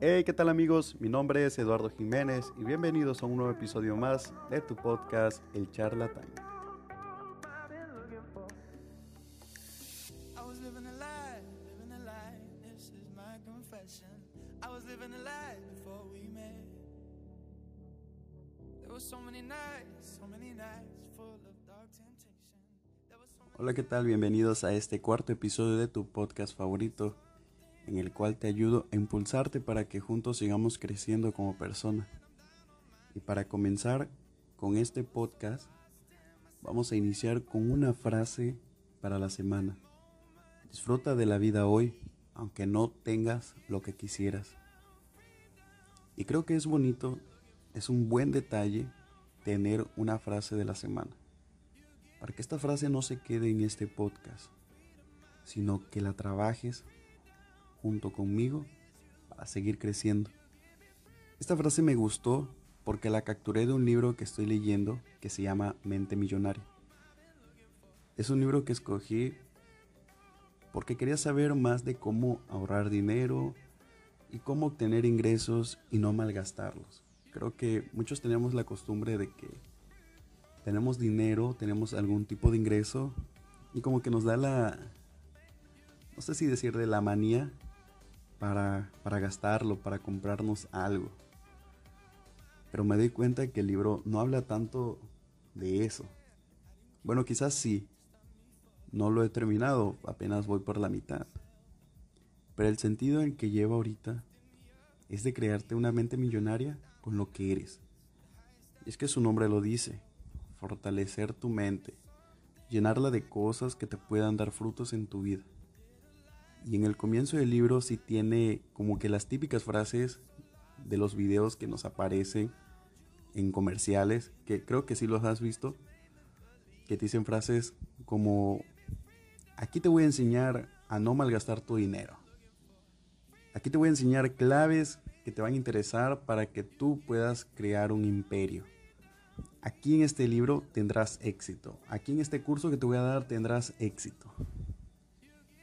Hey, ¿qué tal amigos? Mi nombre es Eduardo Jiménez y bienvenidos a un nuevo episodio más de tu podcast El Charlatán. Hola, ¿qué tal? Bienvenidos a este cuarto episodio de tu podcast favorito en el cual te ayudo a impulsarte para que juntos sigamos creciendo como persona. Y para comenzar con este podcast, vamos a iniciar con una frase para la semana. Disfruta de la vida hoy, aunque no tengas lo que quisieras. Y creo que es bonito, es un buen detalle tener una frase de la semana. Para que esta frase no se quede en este podcast, sino que la trabajes junto conmigo para seguir creciendo. Esta frase me gustó porque la capturé de un libro que estoy leyendo que se llama Mente Millonaria. Es un libro que escogí porque quería saber más de cómo ahorrar dinero y cómo obtener ingresos y no malgastarlos. Creo que muchos tenemos la costumbre de que tenemos dinero, tenemos algún tipo de ingreso y como que nos da la, no sé si decir de la manía para, gastarlo, para comprarnos algo. Pero me doy cuenta que el libro no habla tanto de eso. Bueno, quizás sí. No lo he terminado, apenas voy por la mitad. Pero el sentido en que lleva ahorita es de crearte una mente millonaria con lo que eres. Es que su nombre lo dice, fortalecer tu mente, llenarla de cosas que te puedan dar frutos en tu vida. Y en el comienzo del libro sí tiene como que las típicas frases de los videos que nos aparecen en comerciales, que creo que sí los has visto, que te dicen frases como, aquí te voy a enseñar a no malgastar tu dinero. Aquí te voy a enseñar claves que te van a interesar para que tú puedas crear un imperio. Aquí en este libro tendrás éxito. Aquí en este curso que te voy a dar tendrás éxito.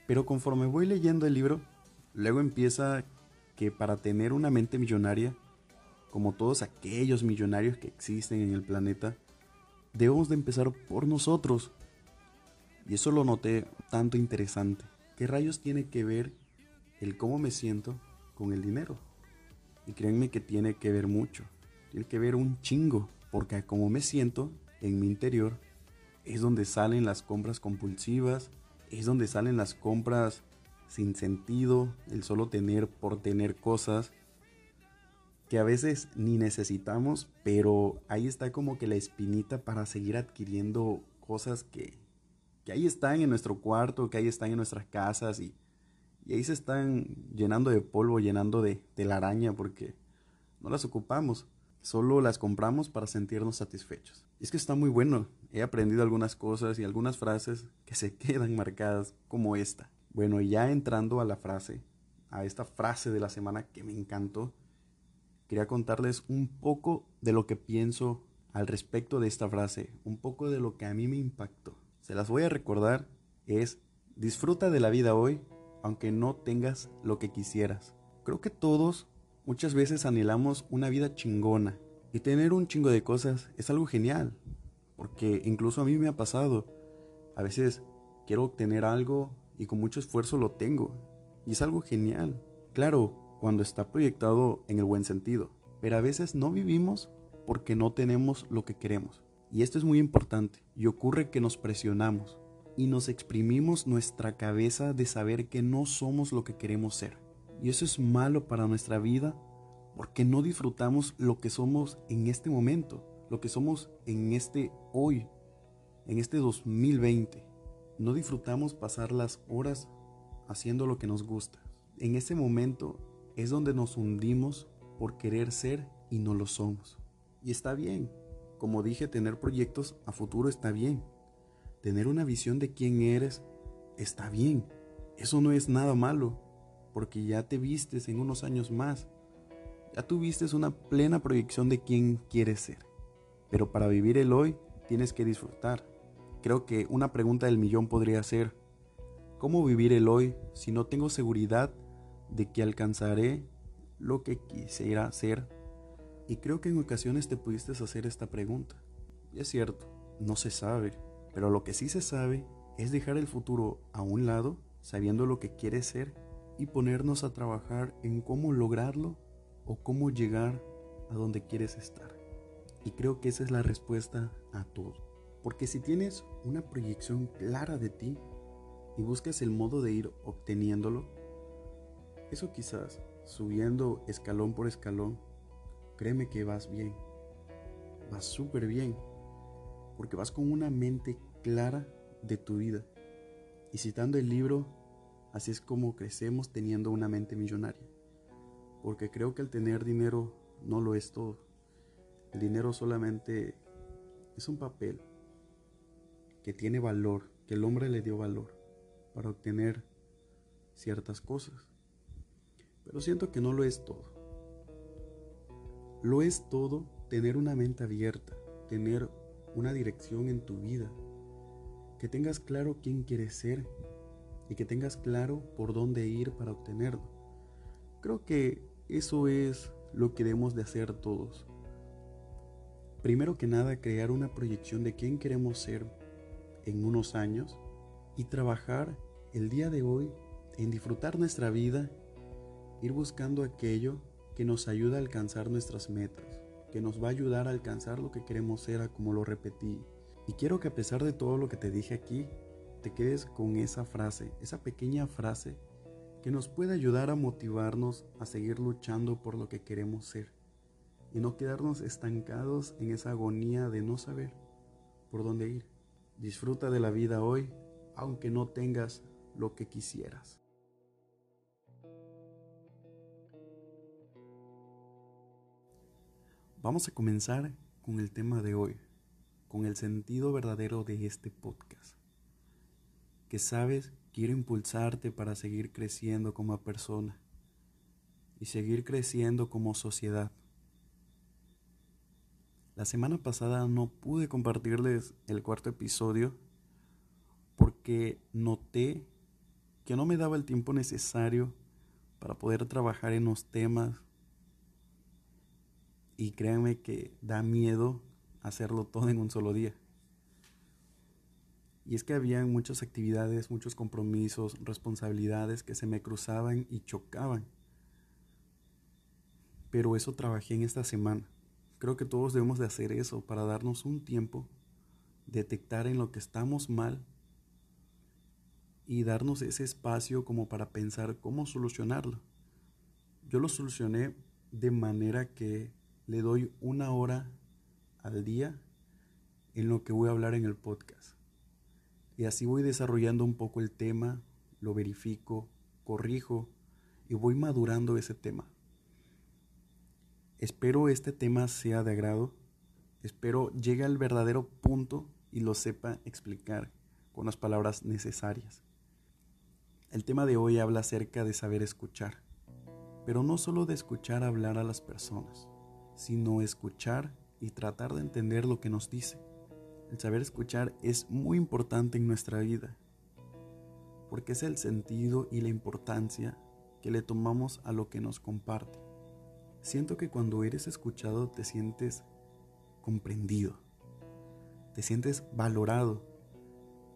Pero conforme voy leyendo el libro, luego empieza que para tener una mente millonaria, como todos aquellos millonarios que existen en el planeta, debemos de empezar por nosotros. Y eso lo noté tanto interesante. ¿Qué rayos tiene que ver el cómo me siento con el dinero? Y créanme que tiene que ver mucho. Tiene que ver un chingo. Porque como me siento en mi interior, es donde salen las compras compulsivas, es donde salen las compras sin sentido, el solo tener por tener cosas que a veces ni necesitamos, pero ahí está como que la espinita para seguir adquiriendo cosas que, que ahí están en nuestro cuarto, que ahí están en nuestras casas y, y ahí se están llenando de polvo, llenando de, de la araña porque no las ocupamos, solo las compramos para sentirnos satisfechos. Es que está muy bueno, he aprendido algunas cosas y algunas frases que se quedan marcadas como esta. Bueno, ya entrando a la frase, a esta frase de la semana que me encantó, quería contarles un poco de lo que pienso al respecto de esta frase, un poco de lo que a mí me impactó. Se las voy a recordar, es disfruta de la vida hoy, aunque no tengas lo que quisieras. Creo que todos muchas veces anhelamos una vida chingona, y tener un chingo de cosas es algo genial, porque incluso a mí me ha pasado. A veces quiero obtener algo y con mucho esfuerzo lo tengo. Y es algo genial. Claro, cuando está proyectado en el buen sentido. Pero a veces no vivimos porque no tenemos lo que queremos. Y esto es muy importante. Y ocurre que nos presionamos y nos exprimimos nuestra cabeza de saber que no somos lo que queremos ser. Y eso es malo para nuestra vida porque no disfrutamos lo que somos en este momento lo que somos en este hoy, en este 2020. No disfrutamos pasar las horas haciendo lo que nos gusta. En ese momento es donde nos hundimos por querer ser y no lo somos. Y está bien. Como dije, tener proyectos a futuro está bien. Tener una visión de quién eres está bien. Eso no es nada malo, porque ya te vistes en unos años más. Ya tuviste una plena proyección de quién quieres ser. Pero para vivir el hoy tienes que disfrutar. Creo que una pregunta del millón podría ser, ¿cómo vivir el hoy si no tengo seguridad de que alcanzaré lo que quisiera hacer. Y creo que en ocasiones te pudiste hacer esta pregunta. Y es cierto, no se sabe, pero lo que sí se sabe es dejar el futuro a un lado, sabiendo lo que quieres ser y ponernos a trabajar en cómo lograrlo o cómo llegar a donde quieres estar. Y creo que esa es la respuesta a todo. Porque si tienes una proyección clara de ti y buscas el modo de ir obteniéndolo, eso quizás subiendo escalón por escalón, créeme que vas bien. Vas súper bien. Porque vas con una mente clara de tu vida. Y citando el libro, así es como crecemos teniendo una mente millonaria. Porque creo que el tener dinero no lo es todo. El dinero solamente es un papel que tiene valor, que el hombre le dio valor para obtener ciertas cosas. Pero siento que no lo es todo. Lo es todo tener una mente abierta, tener una dirección en tu vida, que tengas claro quién quieres ser y que tengas claro por dónde ir para obtenerlo. Creo que eso es lo que debemos de hacer todos. Primero que nada, crear una proyección de quién queremos ser en unos años y trabajar el día de hoy en disfrutar nuestra vida ir buscando aquello que nos ayuda a alcanzar nuestras metas, que nos va a ayudar a alcanzar lo que queremos ser, como lo repetí. Y quiero que a pesar de todo lo que te dije aquí, te quedes con esa frase, esa pequeña frase que nos puede ayudar a motivarnos a seguir luchando por lo que queremos ser y no quedarnos estancados en esa agonía de no saber por dónde ir. Disfruta de la vida hoy, aunque no tengas lo que quisieras. Vamos a comenzar con el tema de hoy, con el sentido verdadero de este podcast. Sabes, quiero impulsarte para seguir creciendo como persona y seguir creciendo como sociedad. La semana pasada no pude compartirles el cuarto episodio porque noté que no me daba el tiempo necesario para poder trabajar en los temas y créanme que da miedo hacerlo todo en un solo día. Y es que había muchas actividades, muchos compromisos, responsabilidades que se me cruzaban y chocaban. Pero eso trabajé en esta semana. Creo que todos debemos de hacer eso para darnos un tiempo, detectar en lo que estamos mal y darnos ese espacio como para pensar cómo solucionarlo. Yo lo solucioné de manera que le doy una hora al día en lo que voy a hablar en el podcast. Y así voy desarrollando un poco el tema, lo verifico, corrijo y voy madurando ese tema. Espero este tema sea de agrado, espero llegue al verdadero punto y lo sepa explicar con las palabras necesarias. El tema de hoy habla acerca de saber escuchar, pero no solo de escuchar hablar a las personas sino escuchar y tratar de entender lo que nos dice. El saber escuchar es muy importante en nuestra vida, porque es el sentido y la importancia que le tomamos a lo que nos comparte. Siento que cuando eres escuchado te sientes comprendido, te sientes valorado,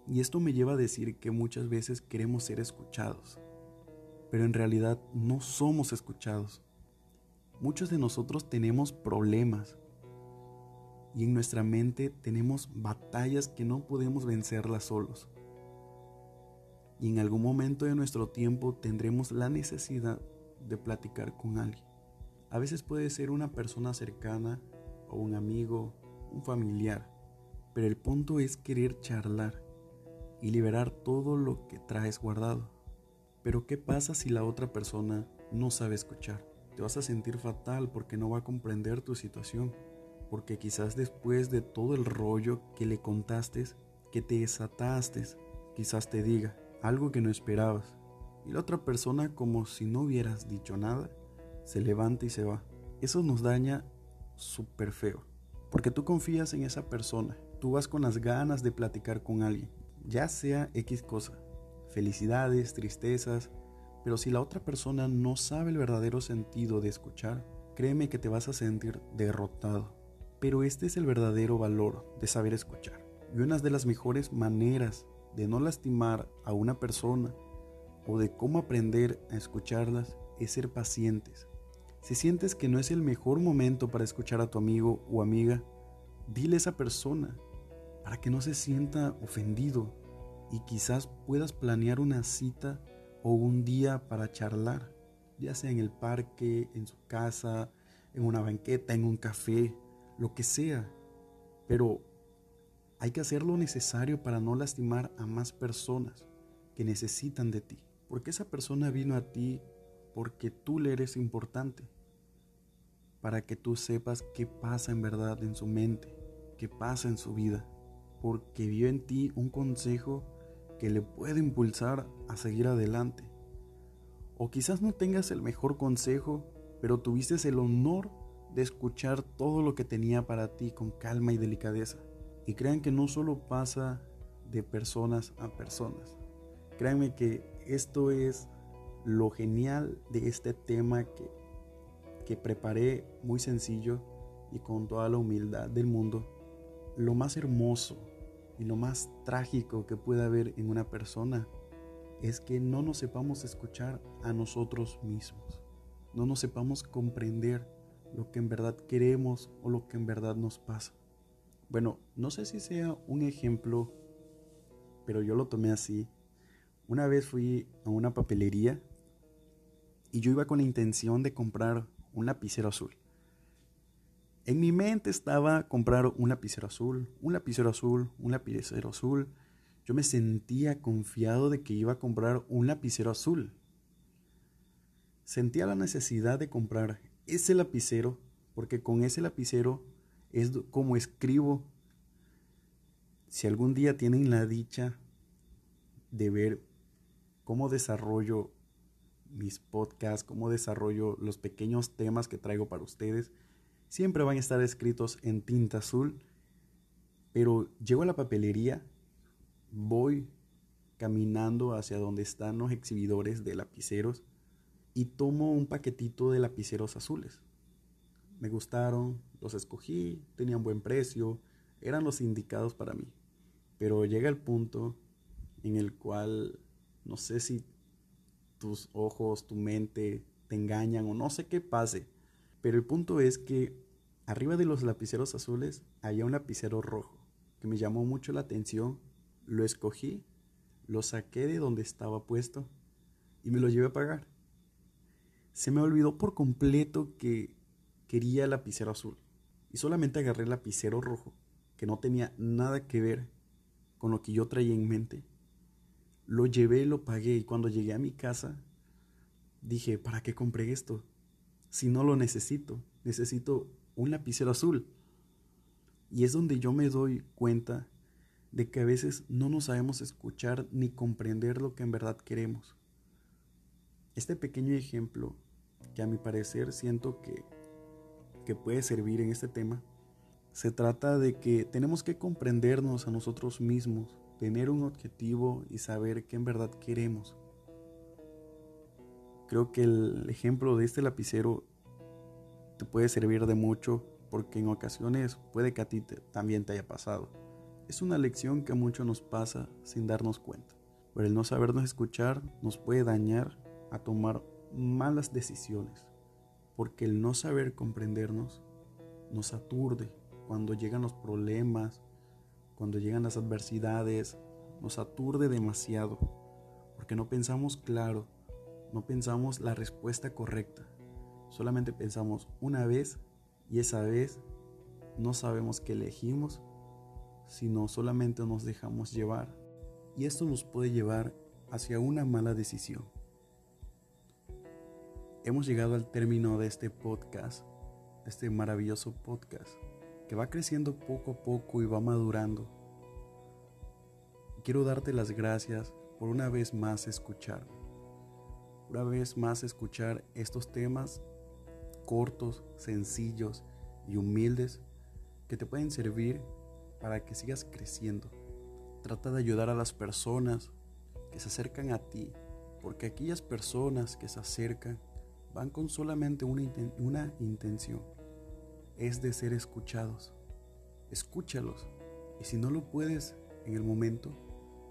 y esto me lleva a decir que muchas veces queremos ser escuchados, pero en realidad no somos escuchados. Muchos de nosotros tenemos problemas y en nuestra mente tenemos batallas que no podemos vencerlas solos. Y en algún momento de nuestro tiempo tendremos la necesidad de platicar con alguien. A veces puede ser una persona cercana o un amigo, un familiar, pero el punto es querer charlar y liberar todo lo que traes guardado. Pero ¿qué pasa si la otra persona no sabe escuchar? te vas a sentir fatal porque no va a comprender tu situación. Porque quizás después de todo el rollo que le contaste, que te desataste, quizás te diga algo que no esperabas. Y la otra persona, como si no hubieras dicho nada, se levanta y se va. Eso nos daña súper feo. Porque tú confías en esa persona. Tú vas con las ganas de platicar con alguien. Ya sea X cosa. Felicidades, tristezas, Pero si la otra persona no sabe el verdadero sentido de escuchar, créeme que te vas a sentir derrotado. Pero este es el verdadero valor de saber escuchar. Y una de las mejores maneras de no lastimar a una persona o de cómo aprender a escucharlas es ser pacientes. Si sientes que no es el mejor momento para escuchar a tu amigo o amiga, dile a esa persona para que no se sienta ofendido y quizás puedas planear una cita o un día para charlar, ya sea en el parque, en su casa, en una banqueta, en un café, lo que sea. Pero hay que hacer lo necesario para no lastimar a más personas que necesitan de ti. Porque esa persona vino a ti porque tú le eres importante. Para que tú sepas qué pasa en verdad en su mente, qué pasa en su vida. Porque vio en ti un consejo que le puede impulsar a seguir adelante. O quizás no tengas el mejor consejo, pero tuviste el honor de escuchar todo lo que tenía para ti con calma y delicadeza. Y crean que no solo pasa de personas a personas. Créanme que esto es lo genial de este tema que, que preparé muy sencillo y con toda la humildad del mundo. Lo más hermoso y lo más trágico que puede haber en una persona es que no nos sepamos escuchar a nosotros mismos, no nos sepamos comprender lo que en verdad queremos o lo que en verdad nos pasa. Bueno, no sé si sea un ejemplo, pero yo lo tomé así. Una vez fui a una papelería y yo iba con la intención de comprar un lapicero azul. En mi mente estaba comprar un lapicero azul, un lapicero azul, un lapicero azul. Yo me sentía confiado de que iba a comprar un lapicero azul. Sentía la necesidad de comprar ese lapicero porque con ese lapicero es como escribo. Si algún día tienen la dicha de ver cómo desarrollo mis podcasts, cómo desarrollo los pequeños temas que traigo para ustedes, siempre van a estar escritos en tinta azul, pero llego a la papelería, voy caminando hacia donde están los exhibidores de lapiceros y tomo un paquetito de lapiceros azules. Me gustaron, los escogí, tenían buen precio, eran los indicados para mí. Pero llega el punto en el cual no sé si tus ojos, tu mente te engañan o no sé qué pase pero el punto es que arriba de los lapiceros azules había un lapicero rojo que me llamó mucho la atención. Lo escogí, lo saqué de donde estaba puesto y me lo llevé a pagar. Se me olvidó por completo que quería lapicero azul y solamente agarré el lapicero rojo que no tenía nada que ver con lo que yo traía en mente. Lo llevé, lo pagué y cuando llegué a mi casa dije, ¿para qué compré esto? si no lo necesito. Necesito un lapicero azul. Y es donde yo me doy cuenta de que a veces no nos sabemos escuchar ni comprender lo que en verdad queremos. Este pequeño ejemplo, que a mi parecer siento que, que puede servir en este tema, se trata de que tenemos que comprendernos a nosotros mismos, tener un objetivo y saber qué en verdad queremos. Creo que el ejemplo de este lapicero te puede servir de mucho porque en ocasiones puede que a ti también te haya pasado. Es una lección que a muchos nos pasa sin darnos cuenta. Pero el no sabernos escuchar nos puede dañar a tomar malas decisiones. Porque el no saber comprendernos nos aturde cuando llegan los problemas, cuando llegan las adversidades, nos aturde demasiado. Porque no pensamos claro no pensamos la respuesta correcta. Solamente pensamos una vez y esa vez no sabemos qué elegimos, sino solamente nos dejamos llevar. Y esto nos puede llevar hacia una mala decisión. Hemos llegado al término de este podcast, este maravilloso podcast, que va creciendo poco a poco y va madurando. Quiero darte las gracias por una vez más escucharme una vez más escuchar estos temas cortos, sencillos y humildes que te pueden servir para que sigas creciendo. Trata de ayudar a las personas que se acercan a ti Porque aquellas personas que se acercan van con solamente una, una intención, es de ser escuchados. Escúchalos. Y si no lo puedes en el momento,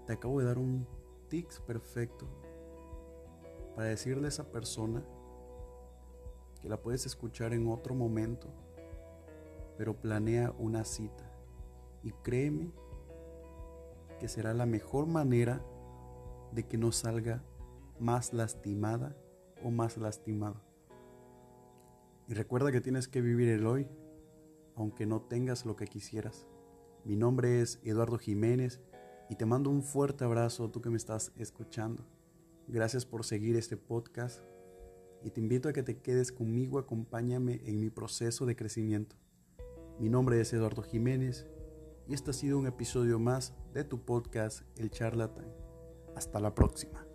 te acabo de dar un tics perfecto para decirle a esa persona que la puedes escuchar en otro momento, pero planea una cita. Y créeme que será la mejor manera de que no salga más lastimada o más lastimado. Y recuerda que tienes que vivir el hoy, aunque no tengas lo que quisieras. Mi nombre es Eduardo Jiménez y te mando un fuerte abrazo tú que me estás escuchando. Gracias por seguir este podcast y te invito a que te quedes conmigo, acompáñame en mi proceso de crecimiento. Mi nombre es Eduardo Jiménez y este ha sido un episodio más de tu podcast El Charlatán. Hasta la próxima.